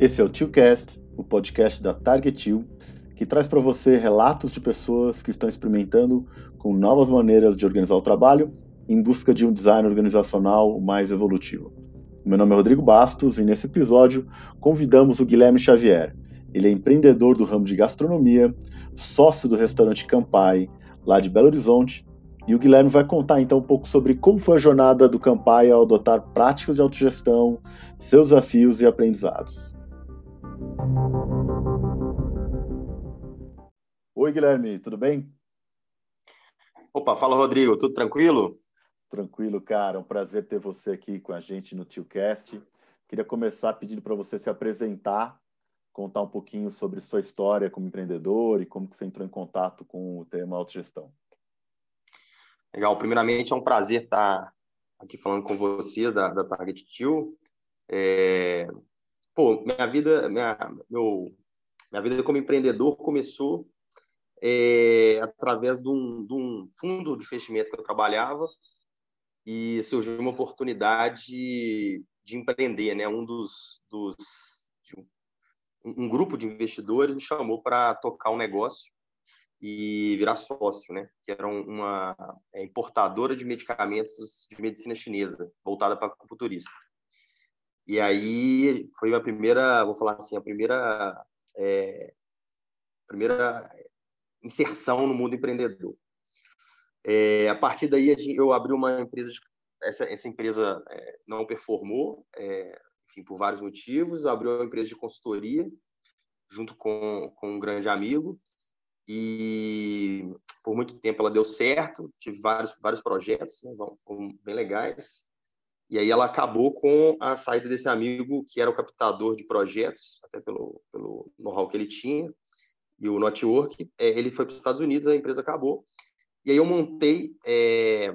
Esse é o TioCast, o podcast da Target Tio, que traz para você relatos de pessoas que estão experimentando com novas maneiras de organizar o trabalho em busca de um design organizacional mais evolutivo. Meu nome é Rodrigo Bastos e nesse episódio convidamos o Guilherme Xavier. Ele é empreendedor do ramo de gastronomia, sócio do restaurante Campai, lá de Belo Horizonte, e o Guilherme vai contar então um pouco sobre como foi a jornada do Campai ao adotar práticas de autogestão, seus desafios e aprendizados. Oi, Guilherme, tudo bem? Opa, fala Rodrigo, tudo tranquilo? Tranquilo, cara. É um prazer ter você aqui com a gente no TioCast. Queria começar pedindo para você se apresentar, contar um pouquinho sobre sua história como empreendedor e como que você entrou em contato com o tema autogestão. Legal. Primeiramente, é um prazer estar aqui falando com vocês da, da Target Tio. É, pô, minha vida, minha, meu, minha vida como empreendedor começou é, através de um, de um, fundo de investimento que eu trabalhava e surgiu uma oportunidade de empreender, né? Um dos, dos um, um grupo de investidores me chamou para tocar um negócio e virar sócio, né? Que era uma é, importadora de medicamentos de medicina chinesa voltada para acupunturista. E aí foi a primeira, vou falar assim, a primeira, é, primeira inserção no mundo empreendedor. É, a partir daí eu abri uma empresa, essa, essa empresa é, não performou, é, enfim, por vários motivos, abriu uma empresa de consultoria junto com, com um grande amigo e por muito tempo ela deu certo, tive vários vários projetos, né, bem legais. E aí ela acabou com a saída desse amigo que era o captador de projetos, até pelo, pelo know-how que ele tinha, e o network. É, ele foi para os Estados Unidos, a empresa acabou. E aí eu montei, é,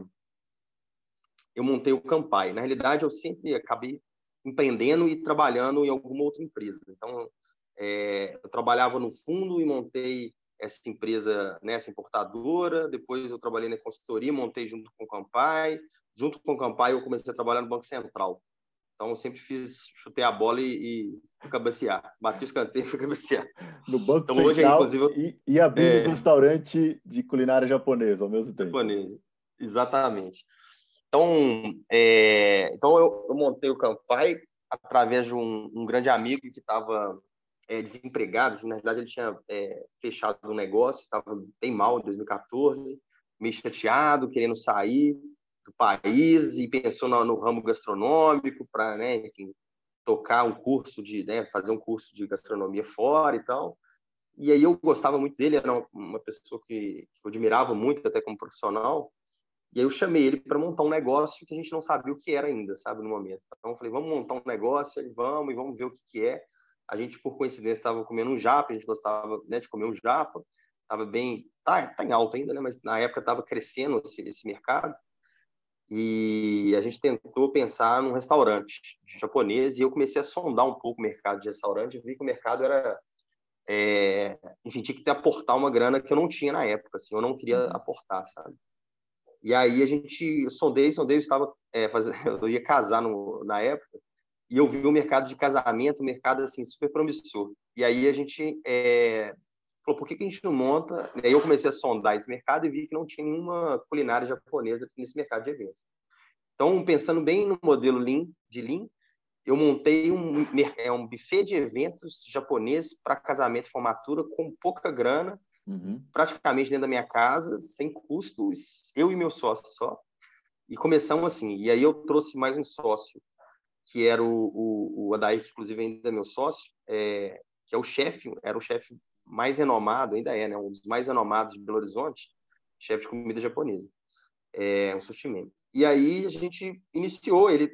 eu montei o Campai. Na realidade, eu sempre acabei empreendendo e trabalhando em alguma outra empresa. Então, é, eu trabalhava no fundo e montei essa empresa, né, essa importadora. Depois eu trabalhei na consultoria, montei junto com o Campai junto com o Campai, eu comecei a trabalhar no Banco Central. Então, eu sempre fiz, chutei a bola e, e fui cabecear. Bati o escanteio e fui cabecear. No Banco então, Central hoje, inclusive, eu... e, e abrindo é... um restaurante de culinária japonesa ao mesmo tempo. Japonesa, exatamente. Então, é... então eu, eu, montei o Campai através de um, um grande amigo que estava é, desempregado. Assim, na verdade, ele tinha é, fechado um negócio, estava bem mal em 2014, meio chateado, querendo sair do país e pensou no, no ramo gastronômico para, né, tocar um curso de, né, fazer um curso de gastronomia fora e tal. E aí eu gostava muito dele, era uma, pessoa que, eu admirava muito até como profissional. E aí eu chamei ele para montar um negócio que a gente não sabia o que era ainda, sabe, no momento. Então eu falei, vamos montar um negócio, ele vamos e vamos ver o que, que é. A gente por coincidência estava comendo um japa, a gente gostava, né, de comer um japa. Estava bem, tá, tá em alta ainda, né, mas na época estava crescendo esse, esse mercado e a gente tentou pensar num restaurante japonês e eu comecei a sondar um pouco o mercado de restaurante. E vi que o mercado era é, enfim tinha que ter aportar uma grana que eu não tinha na época assim eu não queria uhum. aportar sabe? E aí a gente eu sondei sondei eu estava é, fazendo, eu ia casar no, na época e eu vi o mercado de casamento um mercado assim super promissor. E aí a gente é, falou, por que, que a gente não monta? E aí eu comecei a sondar esse mercado e vi que não tinha nenhuma culinária japonesa nesse mercado de eventos. Então, pensando bem no modelo Lean, de Lean, eu montei um, é, um buffet de eventos japonês para casamento e formatura com pouca grana, uhum. praticamente dentro da minha casa, sem custos, eu e meu sócio só. E começamos assim. E aí eu trouxe mais um sócio, que era o, o, o Adair, que inclusive ainda é meu sócio, é, que é o chefe, era o chefe mais renomado, ainda é, né, um dos mais renomados de Belo Horizonte, chefe de comida japonesa, é um sushi man. E aí a gente iniciou, ele,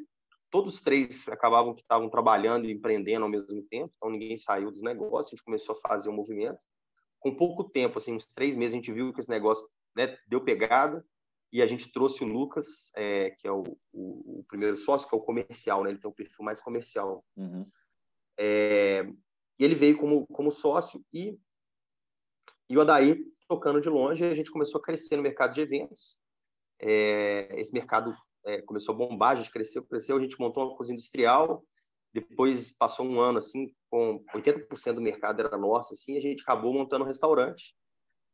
todos os três acabavam que estavam trabalhando e empreendendo ao mesmo tempo, então ninguém saiu do negócio, a gente começou a fazer um movimento. Com pouco tempo, assim, uns três meses, a gente viu que esse negócio né, deu pegada e a gente trouxe o Lucas, é, que é o, o, o, primeiro sócio, que é o comercial, né? Ele tem um perfil mais comercial. Uhum. É, e ele veio como, como sócio e e o Adair tocando de longe, a gente começou a crescer no mercado de eventos. É, esse mercado é, começou a bombar, a gente cresceu, cresceu, a gente montou uma cozinha industrial, depois passou um ano assim, com 80% do mercado era nosso, assim, a gente acabou montando um restaurante.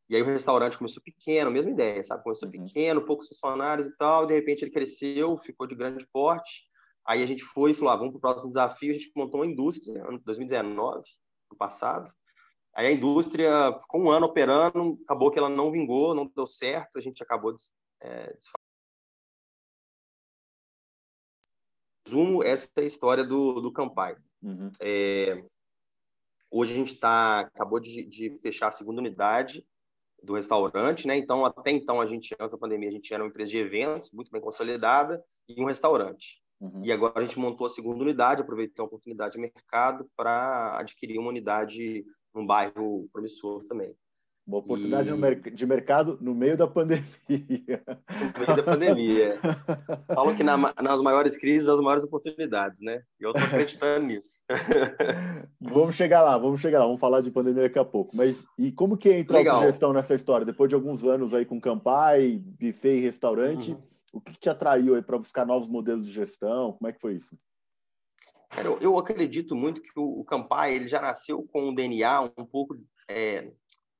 E aí o restaurante começou pequeno, mesma ideia, sabe? Começou uhum. pequeno, poucos funcionários e tal, de repente ele cresceu, ficou de grande porte. Aí a gente foi e falou, ah, vamos para o próximo desafio, a gente montou uma indústria, ano 2019, no passado. Aí a indústria ficou um ano operando, acabou que ela não vingou, não deu certo, a gente acabou de, é, Resumo, essa é a história do, do Campai. Uhum. É, hoje a gente tá, acabou de, de, fechar a segunda unidade do restaurante, né? Então, até então, a gente, antes da pandemia, a gente era uma empresa de eventos, muito bem consolidada, e um restaurante. Uhum. E agora a gente montou a segunda unidade, aproveitei a oportunidade de mercado para adquirir uma unidade num bairro promissor também. Uma oportunidade e... de mercado no meio da pandemia. No meio da pandemia. Falam que na, nas maiores crises, as maiores oportunidades, né? E eu estou acreditando nisso. vamos chegar lá, vamos chegar lá. Vamos falar de pandemia daqui a pouco. Mas e como que entra a gestão nessa história? Depois de alguns anos aí com Campai, buffet e restaurante, uhum. o que te atraiu aí para buscar novos modelos de gestão? Como é que foi isso? Cara, eu, eu acredito muito que o, o Campai ele já nasceu com um DNA um pouco é,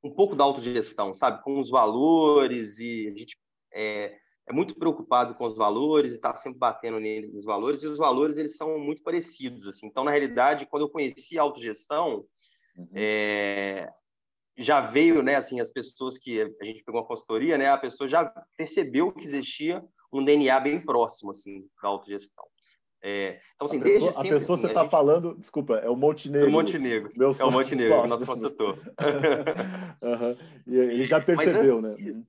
um pouco da autogestão, sabe? Com os valores e a gente é, é muito preocupado com os valores e está sempre batendo nos valores e os valores eles são muito parecidos, assim. Então, na realidade, quando eu conheci a autogestão, uhum. é, já veio, né, assim, as pessoas que a gente pegou uma consultoria, né, a pessoa já percebeu que existia um DNA bem próximo, assim, da autogestão. É, então, assim, a desde pessoa, sempre. A pessoa assim, você está gente... falando, desculpa, é o Montenegro. É o Montenegro. Meu é o Montenegro, nosso consultor. uhum. E ele já percebeu, antes, né?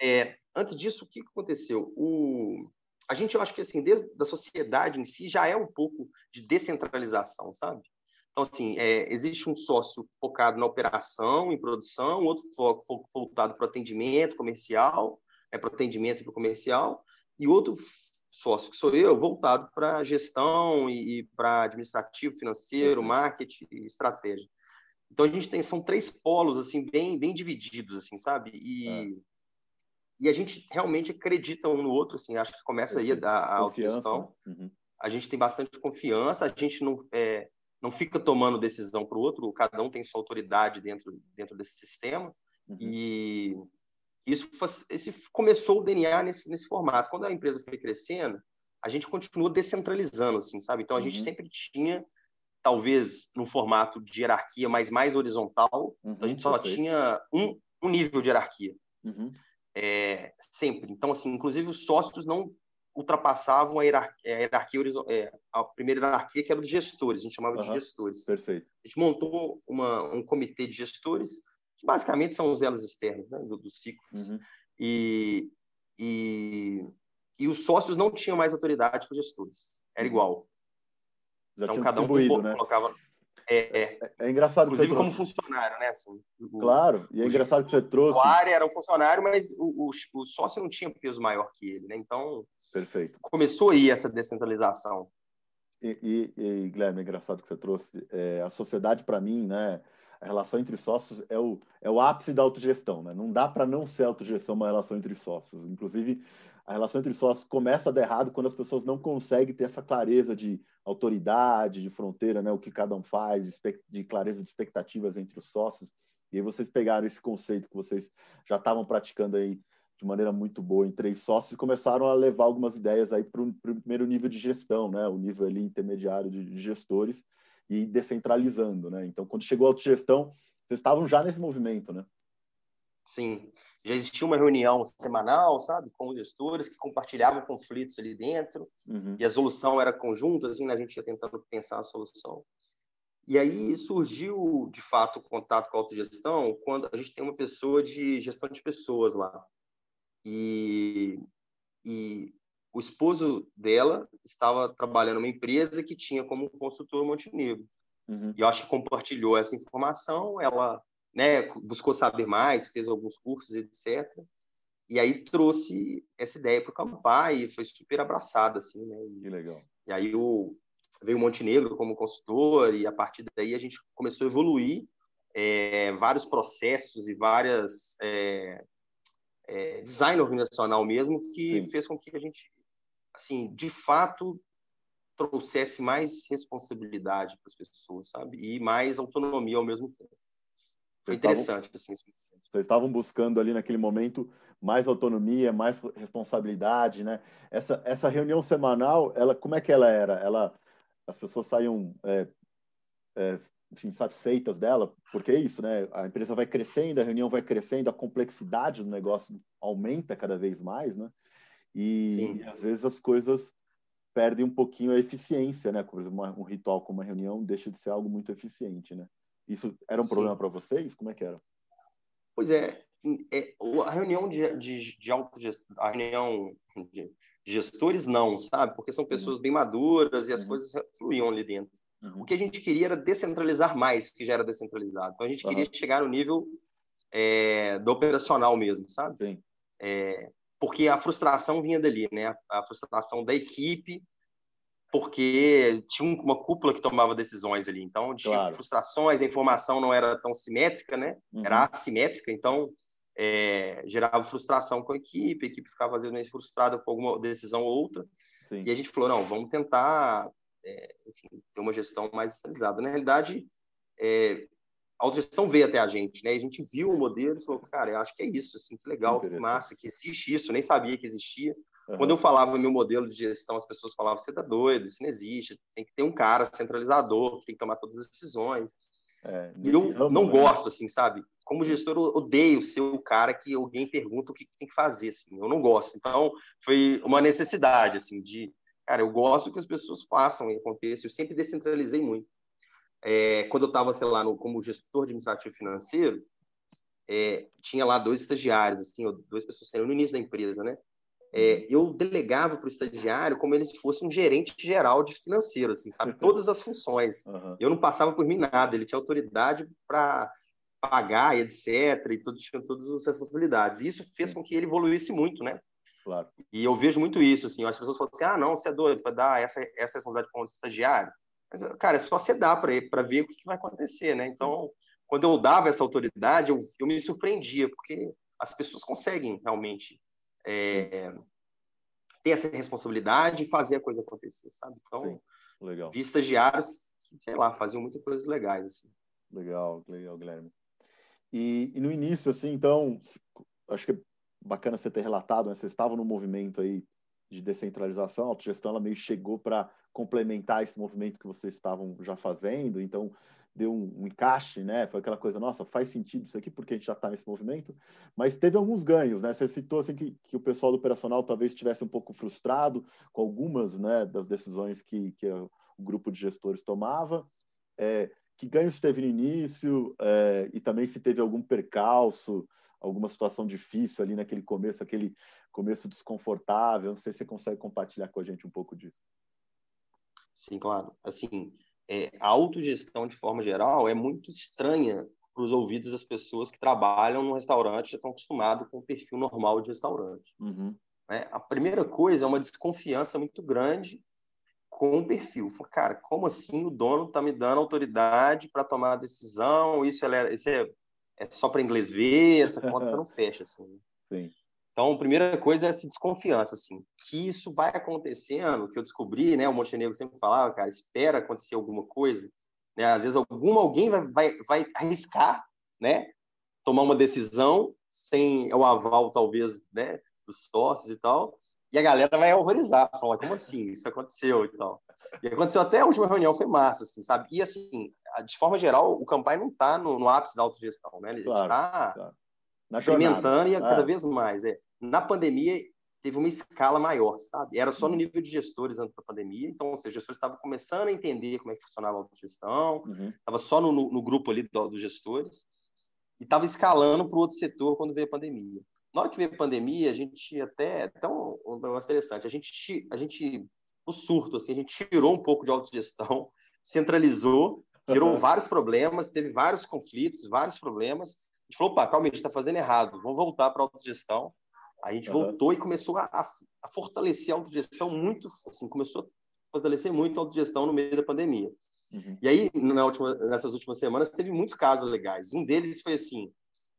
É, antes disso, o que aconteceu? O... A gente, eu acho que, assim, desde a sociedade em si, já é um pouco de descentralização, sabe? Então, assim, é, existe um sócio focado na operação, em produção, outro foco, foco voltado para o atendimento comercial, é, para o atendimento e para o comercial, e outro sócio, que sou eu, voltado para gestão e, e para administrativo, financeiro, marketing e estratégia. Então a gente tem são três polos assim bem bem divididos assim, sabe? E é. e a gente realmente acredita um no outro assim, acho que começa aí a, a autogestão. Uhum. A gente tem bastante confiança, a gente não é, não fica tomando decisão para o outro, cada um tem sua autoridade dentro dentro desse sistema. Uhum. E isso esse começou o DNA nesse, nesse formato. Quando a empresa foi crescendo, a gente continuou descentralizando, assim, sabe? Então a uhum. gente sempre tinha, talvez, num formato de hierarquia, mas mais horizontal. Uhum, então a gente só perfeito. tinha um, um nível de hierarquia. Uhum. É, sempre. Então, assim, inclusive os sócios não ultrapassavam a hierarquia, a, hierarquia, é, a primeira hierarquia, que era dos gestores, a gente chamava de gestores. Perfeito. A gente montou uma, um comitê de gestores que basicamente são os elos externos né, dos do ciclos. Uhum. E, e, e os sócios não tinham mais autoridade com os gestores. Era uhum. igual. Já então, cada um né? colocava... É, é. é, é engraçado Inclusive como funcionário, né? Assim, o, claro, e é engraçado que você trouxe... O área era um funcionário, mas o, o, o sócio não tinha peso maior que ele, né? Então, Perfeito. começou aí essa descentralização. E, e, e Guilherme, é engraçado que você trouxe. É, a sociedade, para mim, né? A relação entre sócios é o, é o ápice da autogestão. Né? Não dá para não ser autogestão uma relação entre sócios. Inclusive, a relação entre sócios começa a dar errado quando as pessoas não conseguem ter essa clareza de autoridade, de fronteira, né? o que cada um faz, de clareza de expectativas entre os sócios. E aí vocês pegaram esse conceito que vocês já estavam praticando aí de maneira muito boa em três sócios e começaram a levar algumas ideias aí para o primeiro nível de gestão, né? o nível ali intermediário de gestores, e descentralizando, né? Então, quando chegou a autogestão, vocês estavam já nesse movimento, né? Sim, já existia uma reunião semanal, sabe, com os gestores que compartilhavam conflitos ali dentro uhum. e a solução era conjunta, assim, né? a gente ia tentando pensar a solução. E aí surgiu, de fato, o contato com a autogestão quando a gente tem uma pessoa de gestão de pessoas lá. E, e o esposo dela estava trabalhando numa empresa que tinha como consultor Montenegro. Uhum. E eu acho que compartilhou essa informação, ela né, buscou saber mais, fez alguns cursos, etc. E aí trouxe essa ideia para o Campar e foi super abraçada, assim, né? E, que legal. E aí o, veio o Montenegro como consultor e a partir daí a gente começou a evoluir é, vários processos e várias é, é, design organizacional mesmo que Sim. fez com que a gente assim, de fato, trouxesse mais responsabilidade para as pessoas, sabe? E mais autonomia ao mesmo tempo. Foi interessante, assim. Vocês estavam buscando ali naquele momento mais autonomia, mais responsabilidade, né? Essa, essa reunião semanal, ela, como é que ela era? Ela, as pessoas saíam, é, é, enfim, satisfeitas dela, porque é isso, né? A empresa vai crescendo, a reunião vai crescendo, a complexidade do negócio aumenta cada vez mais, né? E, e às vezes as coisas perdem um pouquinho a eficiência, né? Por exemplo, um ritual como uma reunião deixa de ser algo muito eficiente, né? Isso era um Sim. problema para vocês? Como é que era? Pois é, é a reunião de, de, de a reunião de gestores não, sabe? Porque são pessoas uhum. bem maduras e as uhum. coisas fluíam ali dentro. Uhum. O que a gente queria era descentralizar mais, que já era descentralizado. Então a gente queria chegar no nível é, do operacional mesmo, sabe? Sim. É, porque a frustração vinha dali, né? A frustração da equipe, porque tinha uma cúpula que tomava decisões ali. Então, tinha claro. frustrações, a informação não era tão simétrica, né? Uhum. Era assimétrica, então é, gerava frustração com a equipe, a equipe ficava às vezes frustrada com alguma decisão ou outra. Sim. E a gente falou, não, vamos tentar é, enfim, ter uma gestão mais centralizada. Na realidade, é, a autogestão veio até a gente, né? a gente viu o modelo e falou, cara, eu acho que é isso, assim, que legal, que massa, que existe isso, eu nem sabia que existia. Uhum. Quando eu falava meu modelo de gestão, as pessoas falavam, você tá doido, isso não existe, tem que ter um cara centralizador, que tem que tomar todas as decisões. É, e eu ramo, não né? gosto, assim, sabe? Como gestor, eu odeio ser o cara que alguém pergunta o que tem que fazer, assim, eu não gosto. Então, foi uma necessidade, assim, de, cara, eu gosto que as pessoas façam e aconteça, eu sempre descentralizei muito é, quando eu estava, sei lá, no, como gestor administrativo financeiro, é, tinha lá dois estagiários, assim, duas pessoas no início da empresa, né? É, uhum. eu delegava para o estagiário como se fosse um gerente geral de financeiro, assim, sabe? Todas as funções. Uhum. Eu não passava por mim nada, ele tinha autoridade para pagar e etc, e tudo, tinha todas as responsabilidades. E isso fez com que ele evoluísse muito, né? Claro. E eu vejo muito isso, assim, as pessoas falam assim, ah, não, você é doido, vai dar essa, essa responsabilidade para um estagiário. Mas, cara, é só você dar para ver o que, que, vai acontecer, né? Então, quando eu dava essa autoridade, eu, eu me surpreendia, porque as pessoas conseguem realmente é, ter essa responsabilidade e fazer a coisa acontecer, sabe? Então, Sim, legal. vi estagiários sei lá, faziam muitas coisas legais. Assim. Legal, legal, Guilherme. E, e, no início, assim, então, acho que é bacana você ter relatado, né? Vocês estavam no movimento aí de descentralização, a autogestão ela meio chegou para complementar esse movimento que vocês estavam já fazendo, então deu um, um, encaixe, né? Foi aquela coisa, nossa, faz sentido isso aqui porque a gente já está nesse movimento, mas teve alguns ganhos, né? Você citou assim que, que o pessoal do operacional talvez estivesse um pouco frustrado com algumas, né, das decisões que, que o grupo de gestores tomava. É, que ganhos teve no início é, e também se teve algum percalço, alguma situação difícil ali naquele começo, aquele começo desconfortável. Não sei se você consegue compartilhar com a gente um pouco disso. Sim, claro. Assim, é, a autogestão, de forma geral, é muito estranha para os ouvidos das pessoas que trabalham no restaurante já estão acostumados com o perfil normal de restaurante. Uhum. É, a primeira coisa é uma desconfiança muito grande com o perfil. Cara, como assim o dono está me dando autoridade para tomar a decisão? Isso, é, isso é, é só para inglês ver, essa conta não fecha. Assim. Sim. Então, a primeira coisa é essa desconfiança, assim, que isso vai acontecendo, que eu descobri, né, o Montenegro sempre falava, cara, espera acontecer alguma coisa, né, às vezes algum, alguém vai, vai, vai arriscar, né, tomar uma decisão sem o aval, talvez, né, dos sócios e tal, e a galera vai horrorizar, falar, como assim, isso aconteceu e tal. E aconteceu até a última reunião, foi massa, assim, sabe? E, assim, de forma geral, o Campai não está no, no, ápice da autogestão, né? Ele está claro. experimentando e é. cada vez mais, é. Na pandemia, teve uma escala maior, sabe? Era só no nível de gestores antes da pandemia, então, ou seja, os gestores estavam começando a entender como é que funcionava a autogestão, estava uhum. só no, no, grupo ali do, dos gestores, e estava escalando para o outro setor quando veio a pandemia. Na hora que veio a pandemia, a gente até, até um, um negócio interessante, a gente, a gente, o surto, assim, a gente tirou um pouco de autogestão, centralizou, gerou uhum. vários problemas, teve vários conflitos, vários problemas, a gente falou, opa, calma, a gente está fazendo errado, vamos voltar para a autogestão, a gente uhum. voltou e começou a, a, fortalecer a autogestão muito, assim, começou a fortalecer muito a autogestão no meio da pandemia. Uhum. E aí, última, nessas últimas semanas, teve muitos casos legais. Um deles foi assim,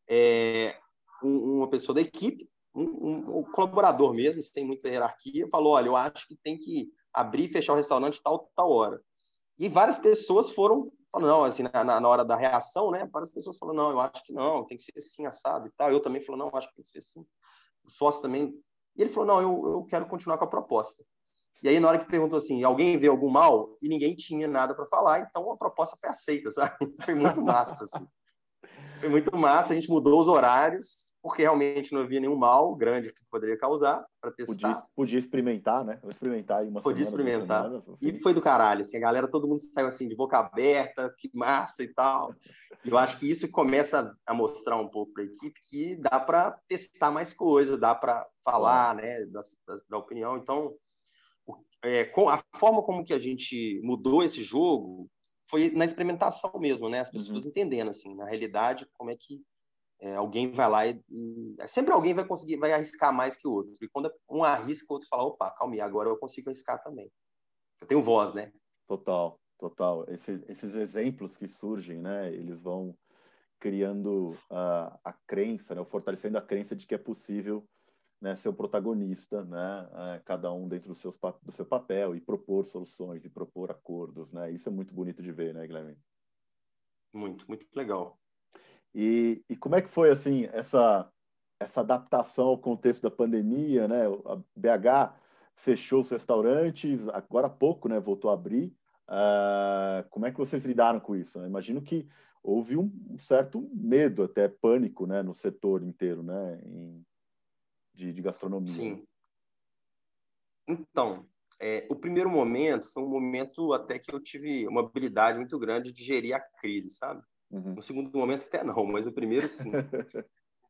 é, um, uma pessoa da equipe, um, um, colaborador mesmo, sem muita hierarquia, falou, olha, eu acho que tem que abrir e fechar o restaurante tal, tal hora. E várias pessoas foram falando, não, assim, na, na hora da reação, né? Várias pessoas falaram, não, eu acho que não, tem que ser assim, assado e tal. Eu também falei, não, acho que tem que ser assim. O sócio também. E ele falou, não, eu, eu quero continuar com a proposta. E aí, na hora que perguntou assim, alguém vê algum mal? E ninguém tinha nada para falar, então a proposta foi aceita, sabe? Foi muito massa, assim. Foi muito massa, a gente mudou os horários, porque realmente não havia nenhum mal grande que poderia causar para testar. Podia, podia, experimentar, né? Vou experimentar aí uma Podia semana, experimentar. Semana, e foi do caralho, assim, a galera, todo mundo saiu assim de boca aberta, que massa e tal. E eu acho que isso começa a mostrar um pouco para a equipe que dá para testar mais coisas, dá para falar, né, da, da, opinião. Então, é, com a forma como que a gente mudou esse jogo foi na experimentação mesmo, né? As pessoas uhum. entendendo assim, na realidade, como é que é, alguém vai lá e, e, sempre alguém vai conseguir, vai arriscar mais que o outro. E quando um arrisca, o outro fala, opa, calma aí, agora eu consigo arriscar também. Eu tenho voz, né? Total, total. Esse, esses exemplos que surgem, né? Eles vão criando a, a crença, né? fortalecendo a crença de que é possível né, ser o protagonista, né, é, cada um dentro do, seus, do seu papel e propor soluções e propor acordos, né? Isso é muito bonito de ver, né, Guilherme? Muito, muito legal. E, e como é que foi assim essa essa adaptação ao contexto da pandemia, né? A BH fechou os restaurantes, agora há pouco, né? Voltou a abrir. Uh, como é que vocês lidaram com isso? Imagino que houve um, certo medo, até pânico, né? No setor inteiro, né? Em, de, de gastronomia. Sim. Então, é, o primeiro momento foi um momento até que eu tive uma habilidade muito grande de gerir a crise, sabe? Uhum. No segundo momento até não, mas no primeiro sim.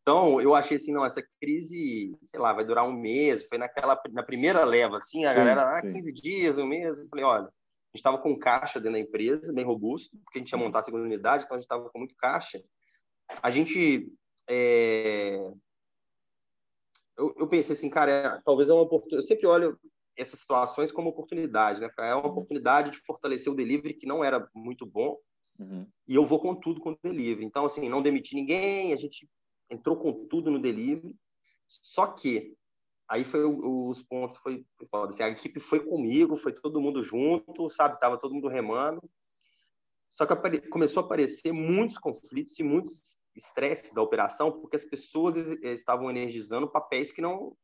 então eu achei assim, não, essa crise, sei lá, vai durar um mês. Foi naquela na primeira leva, assim, a sim, galera, ah, 15 dias, um mês. Eu falei, olha, a gente estava com caixa dentro da empresa, bem robusto, porque a gente ia montar a segunda unidade, então a gente estava com muito caixa. A gente é... eu, eu, pensei assim, cara, é, talvez é uma oportunidade. Eu sempre olho essas situações como oportunidade, né? É uma uhum. oportunidade de fortalecer o delivery que não era muito bom Uhum. E eu vou com tudo com o delivery. Então, assim, não demiti ninguém, a gente entrou com tudo no delivery. Só que aí foi os pontos foi, foi foda. Assim, a equipe foi comigo, foi todo mundo junto, sabe? Tava todo mundo remando. Só que começou a aparecer muitos conflitos e muitos estresses da operação, porque as pessoas estavam energizando papéis que não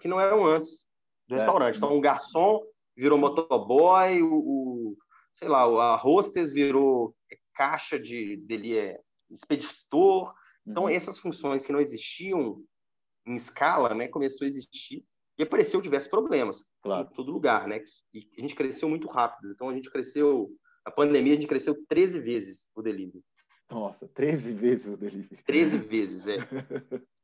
que não eram antes do é. restaurante. Então, o garçom virou motoboy, o sei lá, a hostess virou caixa de dele é expeditor. Então uhum. essas funções que não existiam em escala, né, começou a existir e apareceu diversos problemas claro. em todo lugar, né? E a gente cresceu muito rápido. Então a gente cresceu, a pandemia a gente cresceu 13 vezes o delivery. Nossa, 13 vezes o delivery. 13 vezes, é.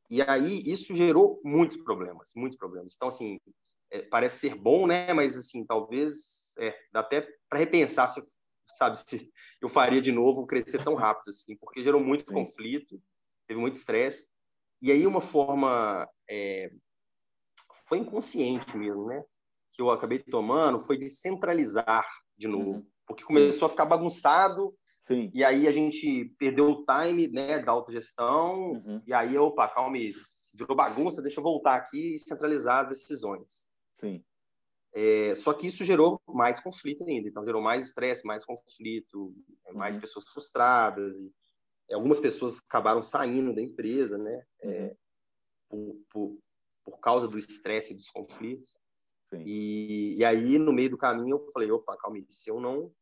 E aí isso gerou muitos problemas, muitos problemas. Então assim, é, parece ser bom, né? Mas assim, talvez é, dá até para repensar se, sabe, se eu faria de novo crescer tão rápido assim, porque gerou muito Sim. conflito, teve muito estresse. E aí uma forma é, foi inconsciente mesmo, né? Que eu acabei tomando foi de centralizar de novo, uhum. porque começou a ficar bagunçado. Sim. E aí a gente perdeu o time, né, da autogestão. Uhum. E aí, opa, calma aí, virou bagunça, deixa eu voltar aqui e centralizar as decisões. Sim. É, só que isso gerou mais conflito ainda, então gerou mais estresse, mais conflito, mais uhum. pessoas frustradas e algumas pessoas acabaram saindo da empresa, né? É, uhum. por, por, por, causa do estresse e dos conflitos. E, e, aí, no meio do caminho, eu falei, opa, calma aí, se eu não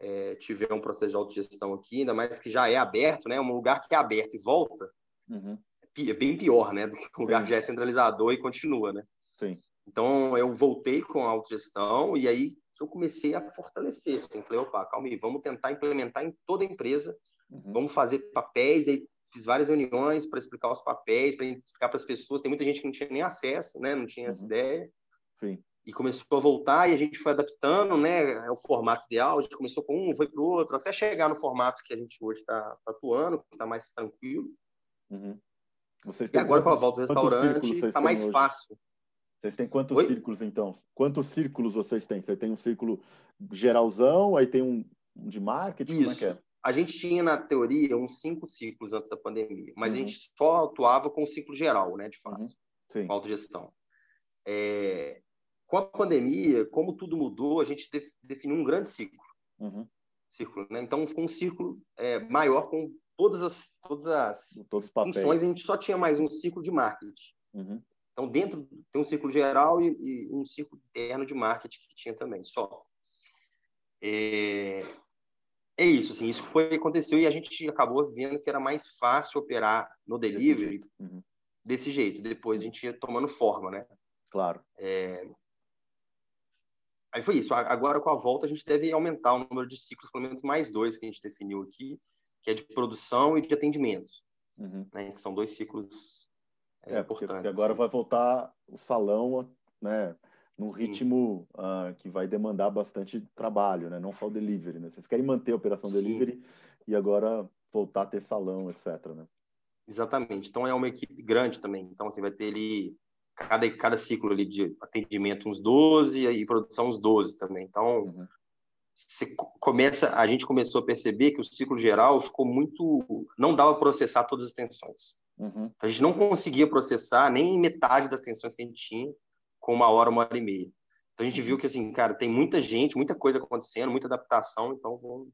é, tiver um processo de autogestão aqui, ainda mais que já é aberto, né? Um lugar que é aberto e volta, uhum. é bem pior, né? Do que um lugar que já é centralizador e continua, né? Sim. Então, eu voltei com a autogestão e aí eu comecei a fortalecer. Assim, falei, opa, calma aí, vamos tentar implementar em toda a empresa, uhum. vamos fazer papéis, aí fiz várias reuniões para explicar os papéis, para explicar para as pessoas. Tem muita gente que não tinha nem acesso, né? Não tinha uhum. essa ideia. Sim. E começou a voltar e a gente foi adaptando, né? É o formato ideal. A gente começou com um, foi para o outro, até chegar no formato que a gente hoje está tá atuando, que está mais tranquilo. Uhum. e agora, com a volta do restaurante, está mais hoje? fácil. Vocês têm quantos Oi? círculos, então? Quantos círculos vocês têm? Você tem um círculo geralzão, aí tem um, de marketing? Isso. Como é que é? A gente tinha, na teoria, uns cinco ciclos antes da pandemia, mas uhum. a gente só atuava com o ciclo geral, né, de fato, uhum. com autogestão. É... com a pandemia, como tudo mudou, a gente definiu um grande ciclo. Uhum. Círculo, né? Então, ficou um círculo é, maior com todas as, todas as funções. A gente só tinha mais um ciclo de marketing. Uhum. Então, dentro tem um círculo geral e, e, um círculo interno de marketing que tinha também, só. É, é isso, assim, isso foi aconteceu e a gente acabou vendo que era mais fácil operar no delivery uhum. desse jeito. Depois a gente ia tomando forma, né? Claro. É... Aí foi isso. Agora, com a volta, a gente deve aumentar o número de ciclos, pelo menos mais dois que a gente definiu aqui, que é de produção e de atendimento, uhum. né? Que são dois ciclos é, é importantes. Porque agora vai voltar o salão, né? num Sim. ritmo uh, que vai demandar bastante trabalho, né? Não só o delivery, né? Vocês querem manter a operação Sim. delivery e agora voltar a ter salão, etc, né? Exatamente. Então é uma equipe grande também. Então você vai ter ali cada cada ciclo ali de atendimento uns 12 e produção uns 12 também. Então uhum. começa, a gente começou a perceber que o ciclo geral ficou muito, não dava para processar todas as tensões. Uhum. Então, a gente não conseguia processar nem metade das tensões que a gente tinha com uma hora, uma hora e meia. Então a gente viu que, assim, cara, tem muita gente, muita coisa acontecendo, muita adaptação, então vamos,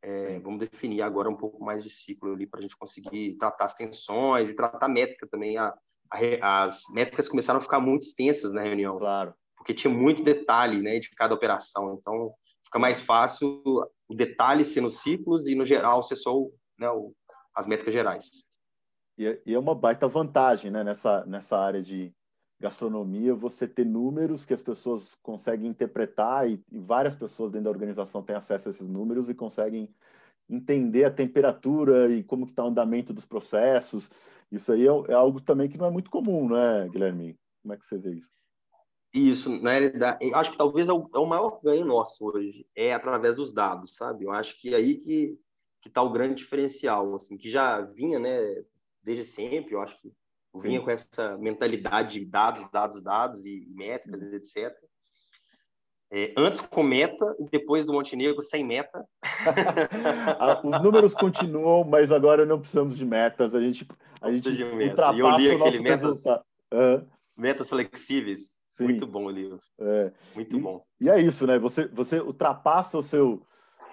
é, vamos definir agora um pouco mais de ciclo ali para a gente conseguir tratar as tensões e tratar a métrica também. A, a, as métricas começaram a ficar muito extensas na reunião. Claro. Porque tinha muito detalhe, né, de cada operação. Então fica mais fácil o detalhe ser nos ciclos e, no geral, ser só né, o, as métricas gerais. E, é, e é uma baita vantagem, né, nessa, nessa área de gastronomia, você ter números que as pessoas conseguem interpretar e, e, várias pessoas dentro da organização têm acesso a esses números e conseguem entender a temperatura e como está o andamento dos processos. Isso aí é, é, algo também que não é muito comum, né, Guilherme? Como é que você vê isso? Isso, na realidade, acho que talvez é o, é o maior ganho nosso hoje, é através dos dados, sabe? Eu acho que é aí que que está o grande diferencial, assim, que já vinha, né, desde sempre, eu acho que vinha com essa mentalidade de dados, dados, dados e métricas, uhum. etc. É, antes com meta e depois do Montenegro sem meta. Ah, os números continuam, mas agora não precisamos de metas. A gente, a gente de ultrapassa eu li aquele metas, metas flexíveis. Sim. Muito bom o livro. É. Muito e, bom. E é isso, né? Você, você ultrapassa o seu,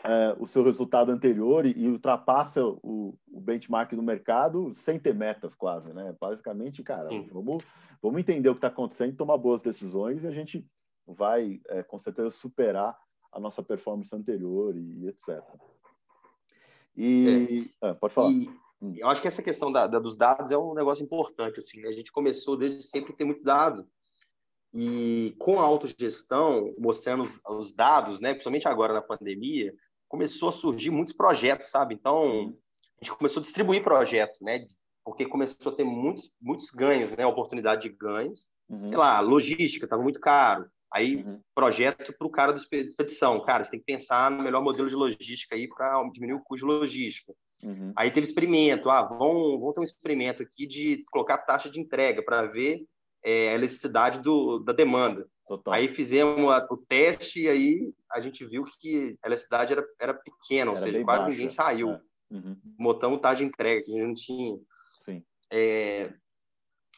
é, o seu resultado anterior e, e ultrapassa o, o, benchmark do mercado sem ter metas quase, né? Basicamente, cara, vamos, vamos entender o que está acontecendo, tomar boas decisões e a gente vai, é, com certeza, superar a nossa performance anterior e, e etc. E... É. Ah, pode falar. E... Hum. Eu acho que essa questão da, da, dos dados é um negócio importante. Assim, a gente começou desde sempre a ter muito dado. E com a autogestão, mostrando os, os, dados, né, principalmente agora na pandemia, começou a surgir muitos projetos, sabe? Então, a gente começou a distribuir projetos, né? Porque começou a ter muitos, muitos ganhos, né? Oportunidade de ganhos. Uhum. Sei lá, logística estava muito caro. Aí, uhum. projeto para o cara da expedição. Cara, você tem que pensar no melhor modelo de logística aí para diminuir o custo de logística. Uhum. Aí teve experimento. Ah, vamos, vamos ter um experimento aqui de colocar taxa de entrega para ver é, a elasticidade do, da demanda. Total. Aí fizemos a, o teste e aí a gente viu que a elasticidade era, era pequena, ou era seja, quase baixa. ninguém saiu. É. Uhum. Botamos taxa de entrega, que a gente não tinha. Sim. É,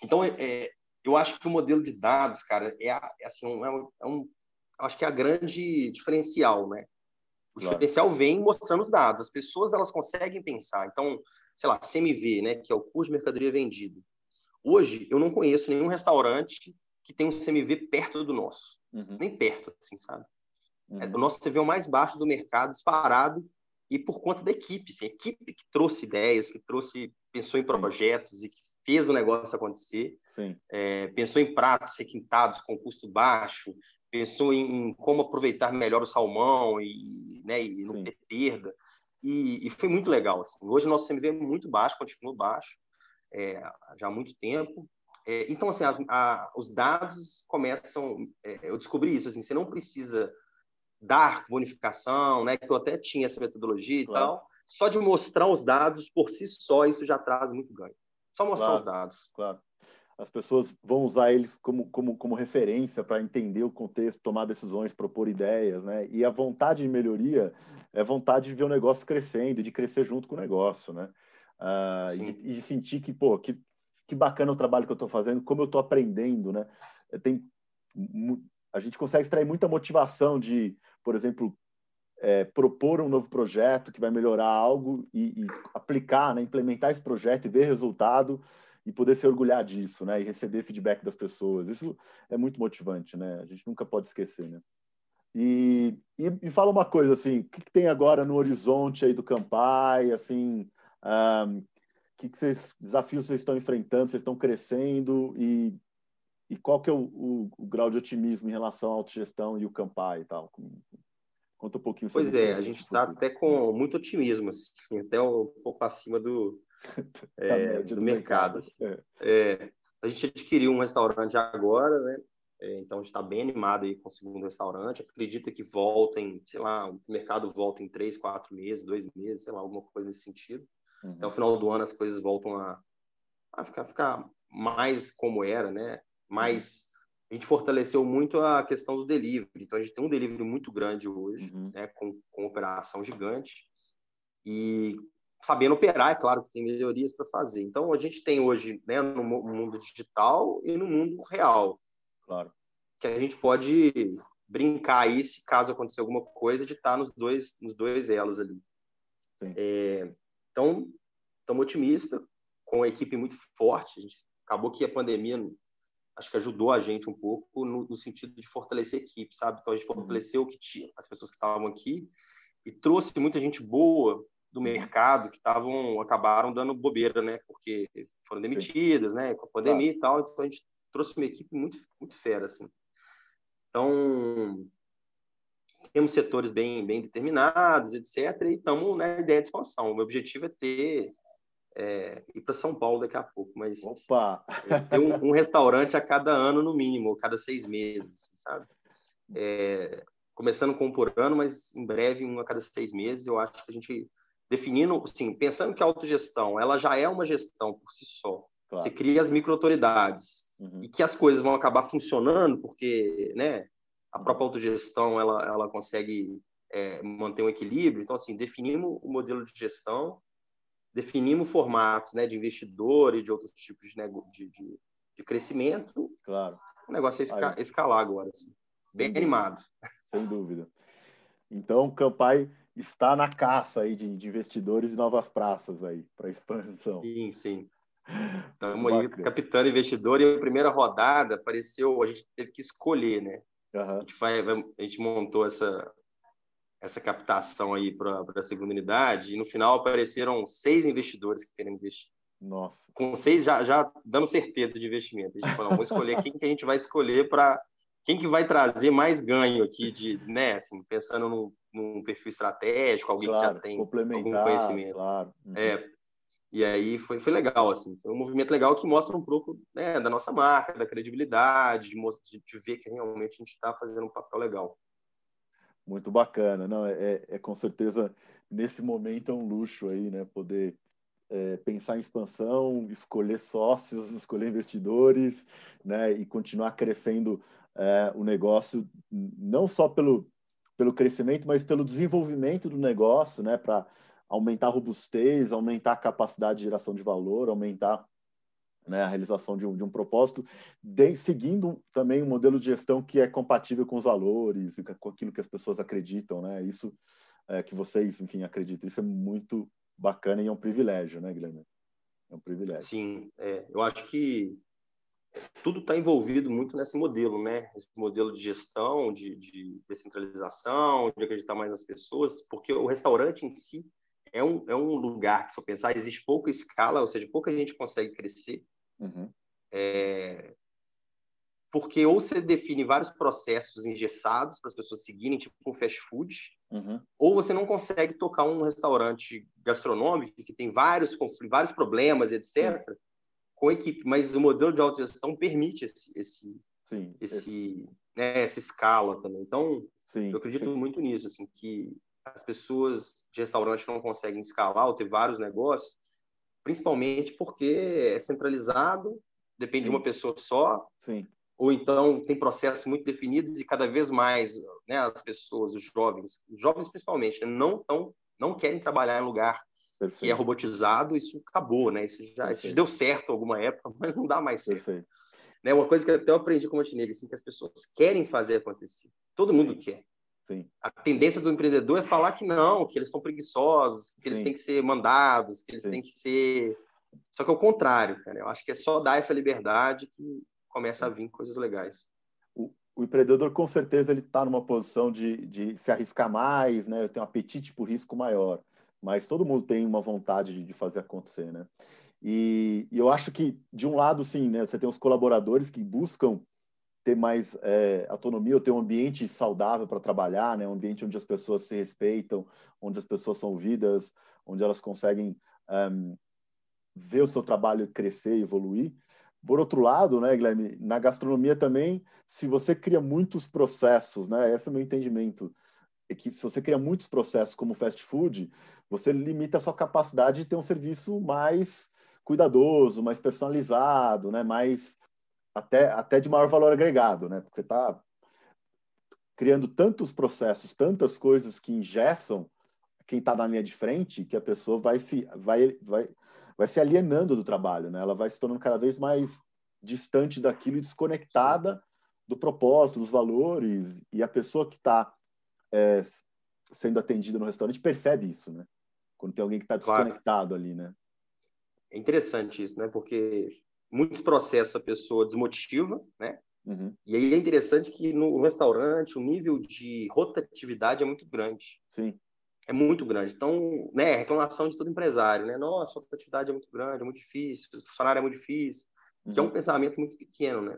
então, é, é, eu acho que o modelo de dados, cara, é, é assim, é um, é um, acho que é a grande diferencial, né? O claro. diferencial vem mostrando os dados. As pessoas, elas conseguem pensar. Então, sei lá, CMV, né, que é o custo de mercadoria vendido. Hoje, eu não conheço nenhum restaurante que tem um CMV perto do nosso. Uhum. Nem perto, assim, sabe? Uhum. É, o nosso CMV é o mais baixo do mercado, disparado, e por conta da equipe. Assim, a equipe que trouxe ideias, que trouxe, pensou em projetos e que fez o negócio acontecer. É, pensou em pratos requintados com custo baixo, pensou em, em como aproveitar melhor o salmão e, né, e não Sim. ter perda. E, e, foi muito legal. Assim. Hoje o nosso CMV é muito baixo, continua baixo, é, já há muito tempo. É, então, assim, as, a, os dados começam. É, eu descobri isso, assim, você não precisa dar bonificação, né? Que eu até tinha essa metodologia claro. e tal. Só de mostrar os dados por si só, isso já traz muito ganho. Só mostrar claro, os dados. Claro. As pessoas vão usar eles como, como, como referência para entender o contexto, tomar decisões, propor ideias, né? E a vontade de melhoria é vontade de ver o negócio crescendo, de crescer junto com o negócio, né? Uh, e, de, e, de, sentir que, pô, que que bacana o trabalho que eu estou fazendo, como eu estou aprendendo, né? Tem a gente consegue extrair muita motivação de, por exemplo, é, propor um novo projeto que vai melhorar algo e, e, aplicar, né, implementar esse projeto e ver resultado e poder se orgulhar disso, né, e receber feedback das pessoas. Isso é muito motivante, né? A gente nunca pode esquecer, né? E, e, e fala uma coisa assim, o que, que, tem agora no horizonte aí do Campai, assim, um, que, que vocês, desafios vocês estão enfrentando, vocês estão crescendo e, e qual que é o, o, o grau de otimismo em relação à autogestão e o Campai e tal? Conta um pouquinho sobre Pois é, a gente está até com muito otimismo, assim, até um pouco acima do, é, do, do, mercado. mercado. Assim. É. É, a gente adquiriu um restaurante agora, né? É, então a gente está bem animado aí com o segundo restaurante. Acredita que volta em, sei lá, o mercado volta em três, quatro meses, dois meses, sei lá, alguma coisa nesse sentido. Uhum. Até o final do ano as coisas voltam a, a ficar, ficar mais como era, né? Mais a gente fortaleceu muito a questão do delivery. Então, a gente tem um delivery muito grande hoje, uhum. né, com, com operação gigante. E sabendo operar, é claro que tem melhorias para fazer. Então, a gente tem hoje, né, no mundo digital e no mundo real. Claro. Que a gente pode brincar aí, se caso acontecer alguma coisa, de estar nos dois, nos dois elos ali. É, então, estamos otimistas, com a equipe muito forte. A gente, acabou que a pandemia acho que ajudou a gente um pouco no, no sentido de fortalecer a equipe, sabe? Então a gente uhum. fortaleceu o que tinha, as pessoas que estavam aqui e trouxe muita gente boa do mercado que estavam acabaram dando bobeira, né? Porque foram demitidas, né? Com a pandemia claro. e tal. Então a gente trouxe uma equipe muito muito fera, assim. Então temos setores bem bem determinados, etc. E estamos na ideia de expansão. O meu objetivo é ter é, ir para São Paulo daqui a pouco, mas Opa! Ter um, um, restaurante a cada ano no mínimo, cada seis meses, sabe? É, começando com um por ano, mas em breve um a cada seis meses. Eu acho que a gente definindo, assim, pensando que a autogestão ela já é uma gestão por si só. Claro. Você cria as microautoridades uhum. e que as coisas vão acabar funcionando porque, né? A própria autogestão ela ela consegue é, manter um equilíbrio. Então, assim, definimos o modelo de gestão definimos formatos né, de investidor e de outros tipos de, de, de, de crescimento. Claro. O negócio é esca escalar agora, assim. bem Sem animado. Sem dúvida. Então, o Campai está na caça aí de, de investidores e novas praças aí para expansão. Sim, sim. Estamos aí captando investidor e a primeira rodada apareceu, a gente teve que escolher, né? Uhum. A, gente a gente montou essa, essa captação aí para a segunda unidade, e no final apareceram seis investidores que querem investir. Nossa. Com seis já, já dando certeza de investimento. A gente falou, vamos escolher quem que a gente vai escolher para quem que vai trazer mais ganho aqui de, né, assim, pensando num, num perfil estratégico, alguém claro, que já tem algum conhecimento. Claro. Uhum. É, e aí foi, foi legal, assim, foi um movimento legal que mostra um pouco né, da nossa marca, da credibilidade, de, de, de ver que realmente a gente está fazendo um papel legal. Muito bacana, não é, é, é, com certeza nesse momento é um luxo aí, né? Poder é, pensar em expansão, escolher sócios, escolher investidores, né? E continuar crescendo é, o negócio não só pelo pelo crescimento, mas pelo desenvolvimento do negócio, né? Para aumentar a robustez, aumentar a capacidade de geração de valor, aumentar né, a realização de um, de um propósito, de, seguindo também um modelo de gestão que é compatível com os valores, com aquilo que as pessoas acreditam, né? Isso é, que vocês, enfim, acreditam. Isso é muito bacana e é um privilégio, né, Guilherme? É um privilégio. Sim, é, eu acho que tudo está envolvido muito nesse modelo, né? Esse modelo de gestão, de, de descentralização, de acreditar mais nas pessoas, porque o restaurante em si é um, é um lugar que, se eu pensar, existe pouca escala, ou seja, pouca gente consegue crescer Uhum. É, porque ou você define vários processos engessados para as pessoas seguirem, tipo um fast food, uhum. ou você não consegue tocar um restaurante gastronômico que tem vários conflitos, vários problemas, etc., Sim. com equipe. Mas o modelo de autogestão permite esse, esse, Sim, esse, Né, essa escala também. Então, Sim, eu acredito muito nisso, assim, que as pessoas de restaurante não conseguem escalar ou ter vários negócios, principalmente porque é centralizado, depende Sim. de uma pessoa só, Sim. ou então tem processos muito definidos e cada vez mais né, as pessoas, os jovens, os jovens principalmente, né, não tão, não querem trabalhar em lugar Perfeito. que é robotizado, isso acabou, né? Isso já isso deu certo alguma época, mas não dá mais certo. Perfeito. Né? Uma coisa que até eu aprendi com o Montenegro, assim, que as pessoas querem fazer acontecer. Todo mundo Sim. quer. Sim. A tendência do empreendedor é falar que não, que eles são preguiçosos, que eles Sim. têm que ser mandados, que eles Sim. têm que ser. Só que é o contrário, cara. Eu acho que é só dar essa liberdade que começa a vir coisas legais. O, o empreendedor, com certeza, ele está numa posição de, de se arriscar mais, né? Tem um apetite por risco maior. Mas todo mundo tem uma vontade de fazer acontecer, né? E, e eu acho que, de um lado, sim, né? Você tem os colaboradores que buscam ter mais é, autonomia ou ter um ambiente saudável para trabalhar, né? um ambiente onde as pessoas se respeitam, onde as pessoas são ouvidas, onde elas conseguem um, ver o seu trabalho crescer evoluir. Por outro lado, né, Guilherme, na gastronomia também, se você cria muitos processos, né, esse é o meu entendimento, é que se você cria muitos processos como fast food, você limita a sua capacidade de ter um serviço mais cuidadoso, mais personalizado, né, mais até, até de maior valor agregado, né? Porque você está criando tantos processos, tantas coisas que ingessam quem está na linha de frente, que a pessoa vai se, vai, vai, vai se alienando do trabalho, né? Ela vai se tornando cada vez mais distante daquilo e desconectada do propósito, dos valores. E a pessoa que está é, sendo atendida no restaurante percebe isso, né? Quando tem alguém que está desconectado claro. ali, né? É interessante isso, né? Porque muitos processos a pessoa desmotiva, né? Uhum. E aí é interessante que no restaurante o nível de rotatividade é muito grande. Sim. É muito grande. Então, né, reclamação de todo empresário, né? Nossa, a rotatividade é muito grande, é muito difícil, o funcionário é muito difícil. Uhum. Que é um uhum. pensamento muito pequeno, né?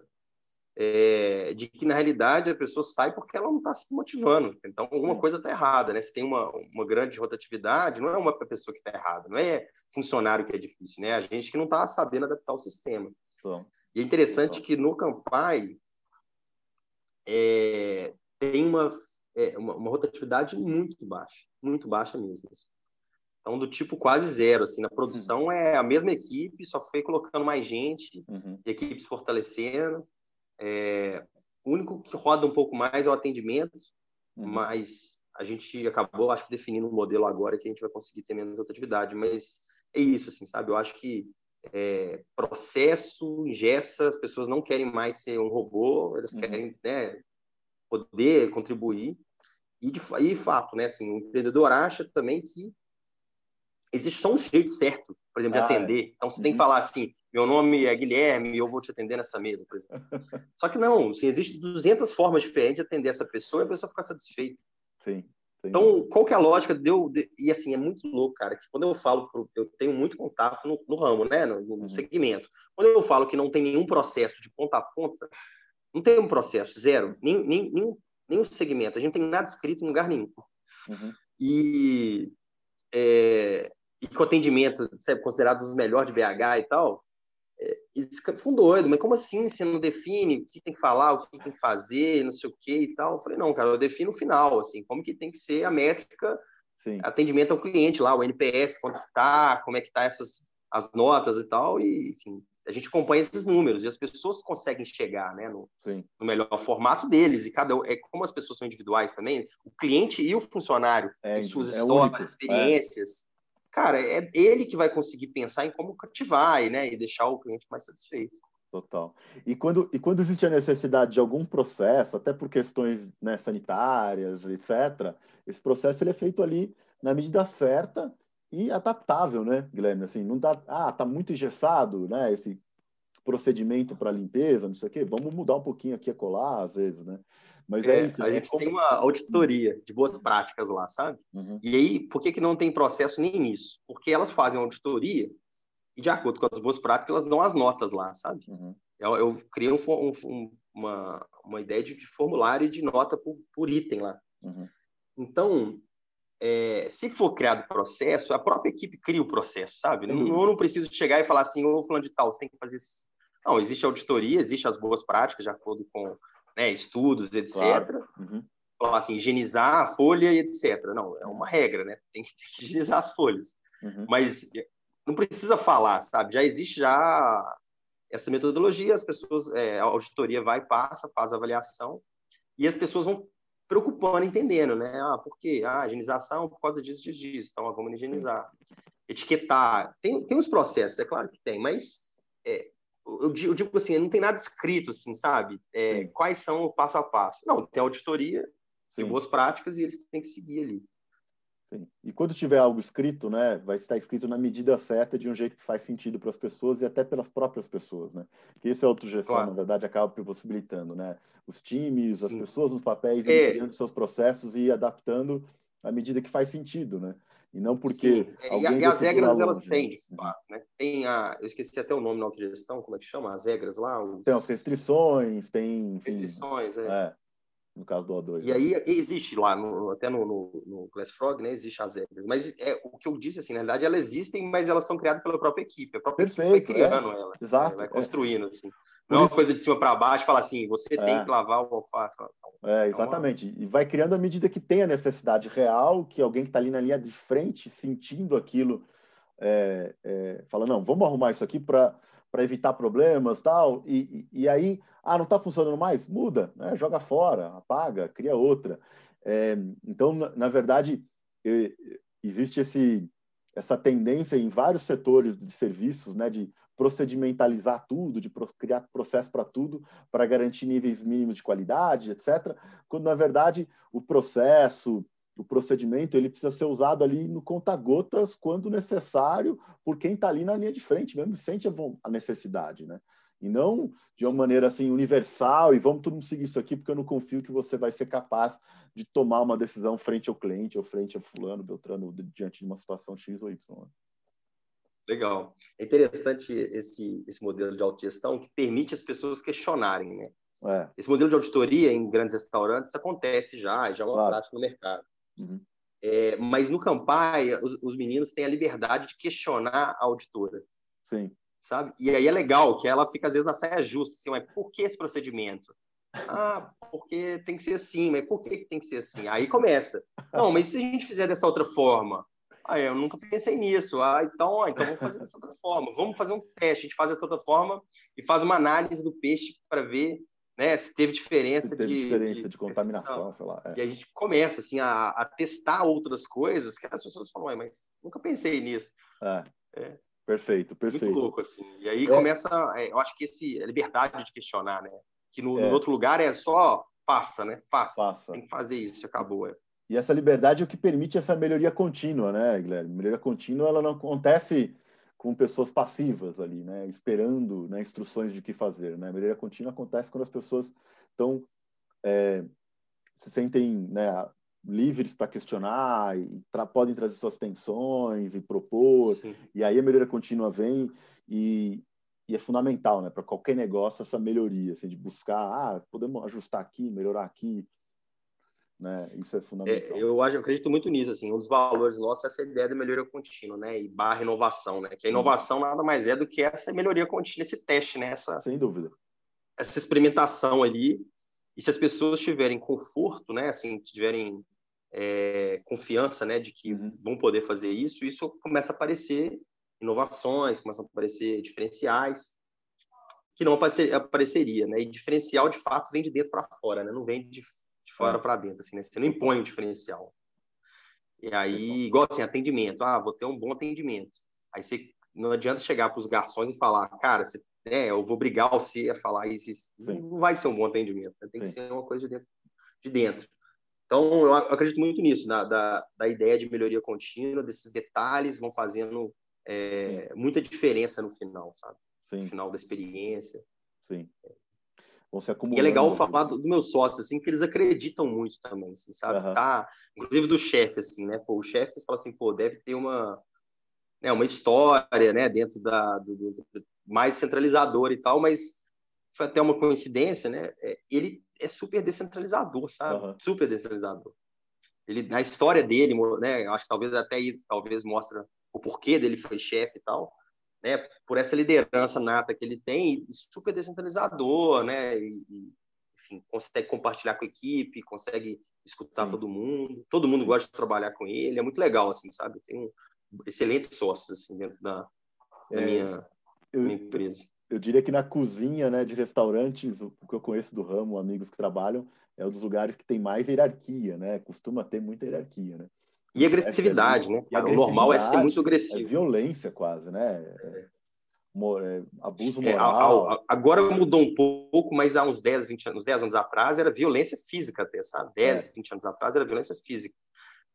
É, de que na realidade a pessoa sai porque ela não está se motivando. Então alguma coisa está errada, né? Se tem uma, uma grande rotatividade, não é uma pessoa que está errada, não é funcionário que é difícil, né? A gente que não está sabendo adaptar o sistema. Bom. E é interessante Bom. que no Campai é, tem uma, é, uma, uma, rotatividade muito baixa, muito baixa mesmo. Assim. Então, do tipo quase zero, assim, na produção uhum. é a mesma equipe, só foi colocando mais gente, uhum. equipes fortalecendo. É, o único que roda um pouco mais é o atendimento, uhum. mas a gente acabou, acho que, definindo um modelo agora que a gente vai conseguir ter menos rotatividade, mas é isso, assim, sabe? Eu acho que é, processo ingessa, as pessoas não querem mais ser um robô, elas uhum. querem né, poder contribuir. E, de, e fato, né, assim, o empreendedor acha também que existe só um jeito certo, por exemplo, de ah, é. atender. É. Então, você uhum. tem que uhum. falar assim, meu nome é Guilherme e eu vou te atender nessa mesa, por exemplo. Só que não, assim, existem 200 formas diferentes de atender essa pessoa e a pessoa ficar satisfeita. Sim. Então, qual que é a lógica deu de, e assim é muito louco, cara, que quando eu falo, eu tenho muito contato no, no ramo, né, no, no uhum. segmento. Quando eu falo que não tem nenhum processo de ponta a ponta, não tem um processo zero, nem nem, nem, nem um segmento. A gente não tem nada escrito em lugar nenhum. Uhum. E é, e o atendimento é considerado os melhores de BH e tal, eles ficam doidos, mas como assim você não define o que tem que falar, o que tem que fazer, não sei o que e tal? Eu falei, não, cara, eu defino o final, assim, como que tem que ser a métrica, Sim. atendimento ao cliente lá, o NPS, quanto tá, como é que tá essas as notas e tal, e enfim, a gente acompanha esses números e as pessoas conseguem chegar, né, no, no melhor formato deles e cada é como as pessoas são individuais também, o cliente e o funcionário, é, suas é histórias, único, é. experiências, cara, é ele que vai conseguir pensar em como cativar né, e deixar o cliente mais satisfeito. Total. E quando, e quando existe a necessidade de algum processo, até por questões né, sanitárias, etc., esse processo ele é feito ali na medida certa e adaptável, né, Guilherme? Assim, não dá, ah, tá muito engessado, né, esse procedimento para limpeza, não sei o quê, vamos mudar um pouquinho aqui a colar, às vezes, né? Mas é, é isso. A gente tem uma auditoria de boas práticas lá, sabe? Uhum. E aí, por que, que não tem processo nem nisso? Porque elas fazem auditoria e, de acordo com as boas práticas, elas dão as notas lá, sabe? Uhum. Eu, eu criei um, um, uma, uma ideia de, de formulário de nota por, por item lá. Uhum. Então, é, se for criado processo, a própria equipe cria o processo, sabe? Não, eu não preciso chegar e falar assim, ô, fulano de tal, você tem que fazer isso. Não, existe auditoria, existe as boas práticas, de acordo com né, estudos, etc. Claro. Uhum. Falar assim, higienizar a folha e etc. Não, é uma regra, né? Tem que, higienizar as folhas. Uhum. Mas não precisa falar, sabe? Já existe já essa metodologia, as pessoas, é, a auditoria vai, passa, faz a avaliação e as pessoas vão preocupando, entendendo, né? Ah, por quê? Ah, higienização por causa disso, disso, disso. Então, vamos higienizar. Etiquetar. Tem, tem os processos, é claro que tem, mas é, eu, digo assim, não tem nada escrito, assim, sabe? É, quais são o passo a passo? Não, tem auditoria, tem boas práticas e eles têm que seguir ali. Sim. E quando tiver algo escrito, né, vai estar escrito na medida certa, de um jeito que faz sentido para as pessoas e até pelas próprias pessoas, né? Que esse é outro gestão, claro. na verdade, acaba possibilitando, né? Os times, as Sim. pessoas nos papéis, é. criando seus processos e adaptando à medida que faz sentido, né? E não porque. Sim. É, alguém e, as regras elas têm, de fato, né? Tem a. Eu esqueci até o nome na autogestão, como é que chama? As regras lá? Os... Tem as restrições, tem. Enfim, restrições, é. é no caso do O2. E né? aí existe lá, no, até no, no, no Class Frog, né, existe as regras. Mas é, o que eu disse, assim, na verdade, elas existem, mas elas são criadas pela própria equipe. A própria Perfeito, equipe vai criando é. ela. Exato. Vai é. construindo, assim. Não é uma coisa de cima para baixo, fala assim, você tem é. que lavar o alface. É, exatamente. E vai criando à medida que tem a necessidade real, que alguém que está ali na linha de frente, sentindo aquilo, é, é, fala, não, vamos arrumar isso aqui para evitar problemas tal. E, e, e aí ah, não está funcionando mais? Muda, né? joga fora, apaga, cria outra. É, então, na, na verdade, existe esse, essa tendência em vários setores de serviços, né, de procedimentalizar tudo, de criar processo para tudo, para garantir níveis mínimos de qualidade, etc. Quando na verdade o processo, o procedimento, ele precisa ser usado ali no conta-gotas quando necessário por quem está ali na linha de frente, mesmo sente a necessidade, né? e não de uma maneira assim universal e vamos todo mundo seguir isso aqui porque eu não confio que você vai ser capaz de tomar uma decisão frente ao cliente ou frente a fulano, Beltrano, diante de uma situação X ou Y. Legal. É interessante esse, esse modelo de autogestão que permite as pessoas questionarem, né? É. Esse modelo de auditoria em grandes restaurantes acontece já, já é uma claro. prática no mercado. Uhum. É, mas no Campai, os, os, meninos têm a liberdade de questionar a auditora. Sim sabe? E aí é legal que ela fica às vezes na saia justa, assim, mas por que esse procedimento? Ah, porque tem que ser assim, mas por que, que tem que ser assim? Aí começa. Não, mas se a gente fizer dessa outra forma? Ah, eu nunca pensei nisso. Ah, então, então vamos fazer dessa outra forma. Vamos fazer um teste. A gente faz dessa outra forma e faz uma análise do peixe para ver né, se teve diferença, se teve de, diferença de, de contaminação, sei lá. É. E a gente começa assim, a, a, testar outras coisas que as pessoas falam, mas nunca pensei nisso. É. É. Perfeito, perfeito. Muito louco, assim. E aí é. começa, é, eu acho que esse, a liberdade de questionar, né? Que no, é. no, outro lugar é só faça, né? Faça. faça. Tem que fazer isso, acabou. E essa liberdade é o que permite essa melhoria contínua, né, Guilherme? Melhoria contínua, ela não acontece com pessoas passivas ali, né? Esperando né, instruções de que fazer, né? A melhoria contínua acontece quando as pessoas estão... É, se sentem né, livres para questionar e tra podem trazer suas tensões e propor Sim. e aí a melhoria contínua vem e, e é fundamental né para qualquer negócio essa melhoria assim, de buscar ah podemos ajustar aqui melhorar aqui né? Isso é fundamental. é, eu acho eu acredito muito nisso assim. Um dos valores nossos é essa ideia da melhoria contínua né? E barra inovação né? Que a inovação nada mais é do que essa melhoria contínua esse teste né? Essa sem dúvida. essa experimentação ali. E se as pessoas tiverem conforto, né, assim, tiverem é, confiança, né, de que uhum. vão poder fazer isso, isso começa a aparecer inovações, começam a aparecer diferenciais que não aparecer, apareceria, né? E diferencial de fato vem de dentro para fora, né? Não vem de fora para dentro, assim, né? Você não impõe o diferencial. E aí, igual assim, atendimento, ah, vou ter um bom atendimento. Aí você não adianta chegar para os garçons e falar, cara, você é, eu vou obrigar você a falar isso, isso. não vai ser um bom atendimento, né? tem Sim. que ser uma coisa de dentro. De dentro. Então, eu acredito muito nisso, na, da, da ideia de melhoria contínua, desses detalhes vão fazendo é, muita diferença no final, sabe? Sim. No final da experiência. Sim. Vão se acumulando. E é legal falar do, do meu sócio, assim, que eles acreditam muito também, assim, sabe? Uhum. Tá, inclusive do chefe, assim, né? Pô, o chefe fala assim, pô, deve ter uma, né, uma história, né, dentro da, do, do, mais centralizador e tal, mas foi até uma coincidência, né? É, ele é super descentralizador, sabe? Uhum. Super descentralizador. Ele, na história dele, né? Acho que talvez até aí, talvez mostra o porquê dele foi chefe e tal, né? Por essa liderança nata que ele tem, super descentralizador, né? E, enfim, consegue compartilhar com a equipe, consegue escutar Sim. todo mundo, todo mundo gosta de trabalhar com ele, é muito legal, assim, sabe? Tem um excelentes sócios assim dentro da, da é... minha eu, minha empresa. Eu diria que na cozinha né, de restaurantes, o que eu conheço do ramo, amigos que trabalham, é um dos lugares que tem mais hierarquia, né? Costuma ter muita hierarquia, né? E agressividade, é, né? E o normal é ser muito agressivo. É violência quase, né? É, é, abuso moral. É, agora mudou um pouco, mas há uns 10, 20 anos, 10 anos atrás era violência física até, sabe? 10, é. 20 anos atrás era violência física.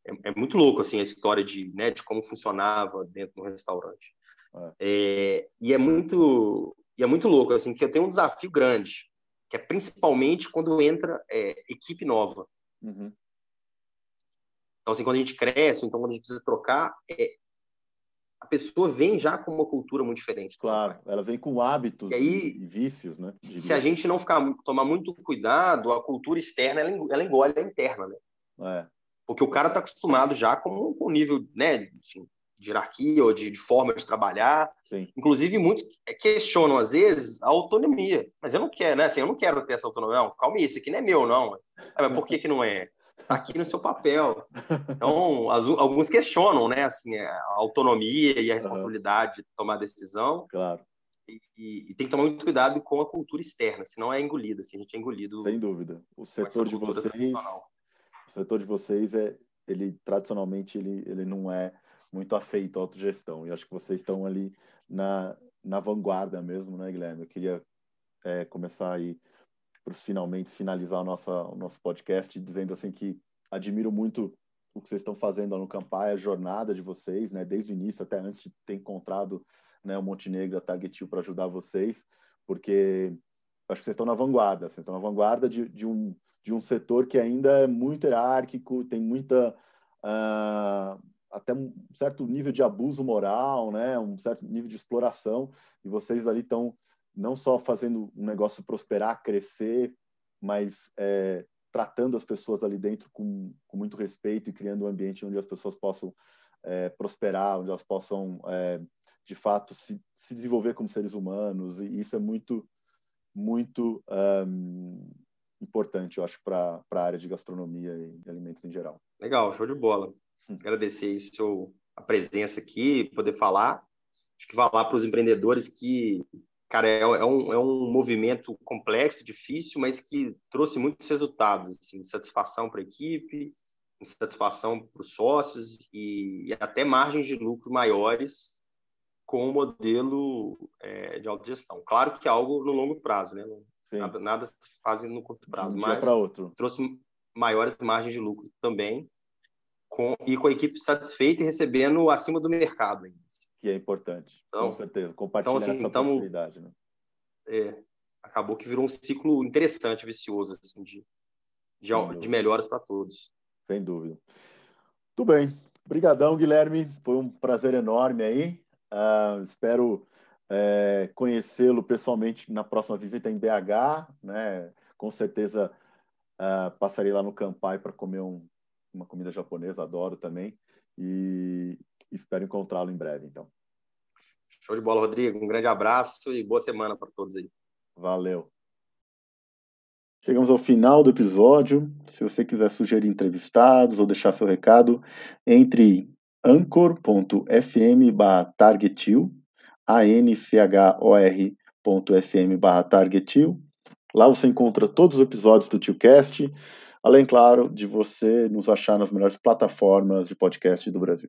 É, é, muito louco, assim, a história de, né, de como funcionava dentro do restaurante. É. é. e é muito e é muito louco, assim, que eu tenho um desafio grande, que é principalmente quando entra é, equipe nova. Uhum. Então, assim, quando a gente cresce, então quando a gente precisa trocar, é, a pessoa vem já com uma cultura muito diferente. Claro, ela vem com hábitos e, aí, e vícios, né? Se a gente não ficar tomar muito cuidado, a cultura externa ela, engole a interna, né? É. Porque o cara está acostumado já com o nível, né, assim, de hierarquia ou de, de, forma de trabalhar. Sim. Inclusive, muitos questionam, às vezes, a autonomia. Mas eu não quero, né? Assim, eu não quero ter essa autonomia. Não, calma aí, isso aqui não é meu, não. Ah, mas por que, que não é? Tá aqui no seu papel. Então, as, alguns questionam, né, assim, a autonomia e a responsabilidade de tomar decisão. Claro. E, e, e, tem que tomar muito cuidado com a cultura externa, senão é engolido, assim, a gente é engolido. Sem dúvida. O setor de vocês, o setor de vocês é, ele tradicionalmente ele, ele não é muito afeito à autogestão. E acho que vocês estão ali na, na vanguarda mesmo, né, Guilherme? Eu queria é, começar aí para finalmente finalizar a nossa, o nosso podcast dizendo assim que admiro muito o que vocês estão fazendo no Campai, a jornada de vocês, né, desde o início até antes de ter encontrado né, o Montenegro, a Targetil para ajudar vocês, porque acho que vocês estão na vanguarda, vocês estão na vanguarda de, de, um, de um setor que ainda é muito hierárquico, tem muita uh, até um certo nível de abuso moral, né, um certo nível de exploração, e vocês ali estão não só fazendo um negócio prosperar, crescer, mas é, tratando as pessoas ali dentro com, com, muito respeito e criando um ambiente onde as pessoas possam é, prosperar, onde elas possam, é, de fato, se, se, desenvolver como seres humanos. E isso é muito, muito um, importante, eu acho, para a área de gastronomia e alimentos em geral. Legal, show de bola. Hum. Agradecer aí seu, a presença aqui, poder falar. Acho que falar para os empreendedores que cara, é, é, um, é um movimento complexo, difícil, mas que trouxe muitos resultados, assim, satisfação para a equipe, satisfação para os sócios e, e, até margens de lucro maiores com o modelo é, de autogestão. Claro que é algo no longo prazo, né? Nada, nada, se faz no curto prazo, um mas trouxe maiores margens de lucro também com, e com a equipe satisfeita e recebendo acima do mercado ainda que é importante. Então, com certeza. Compartilhar então, assim, essa então, possibilidade, né? É, acabou que virou um ciclo interessante, vicioso, assim, de, de, de melhoras para todos. Sem dúvida. Tudo bem. Obrigadão, Guilherme. Foi um prazer enorme aí. Uh, espero é, conhecê-lo pessoalmente na próxima visita em BH, né? Com certeza uh, passarei lá no Campai para comer um, uma comida japonesa, adoro também. E, espero encontrá-lo em breve, então. Show de bola, Rodrigo. Um grande abraço e boa semana para todos aí. Valeu. Chegamos ao final do episódio. Se você quiser sugerir entrevistados ou deixar seu recado, entre anchor.fm targetil, a-n-c-h-o-r.fm targetil. Lá você encontra todos os episódios do TioCast, além, claro, de você nos achar nas melhores plataformas de podcast do Brasil.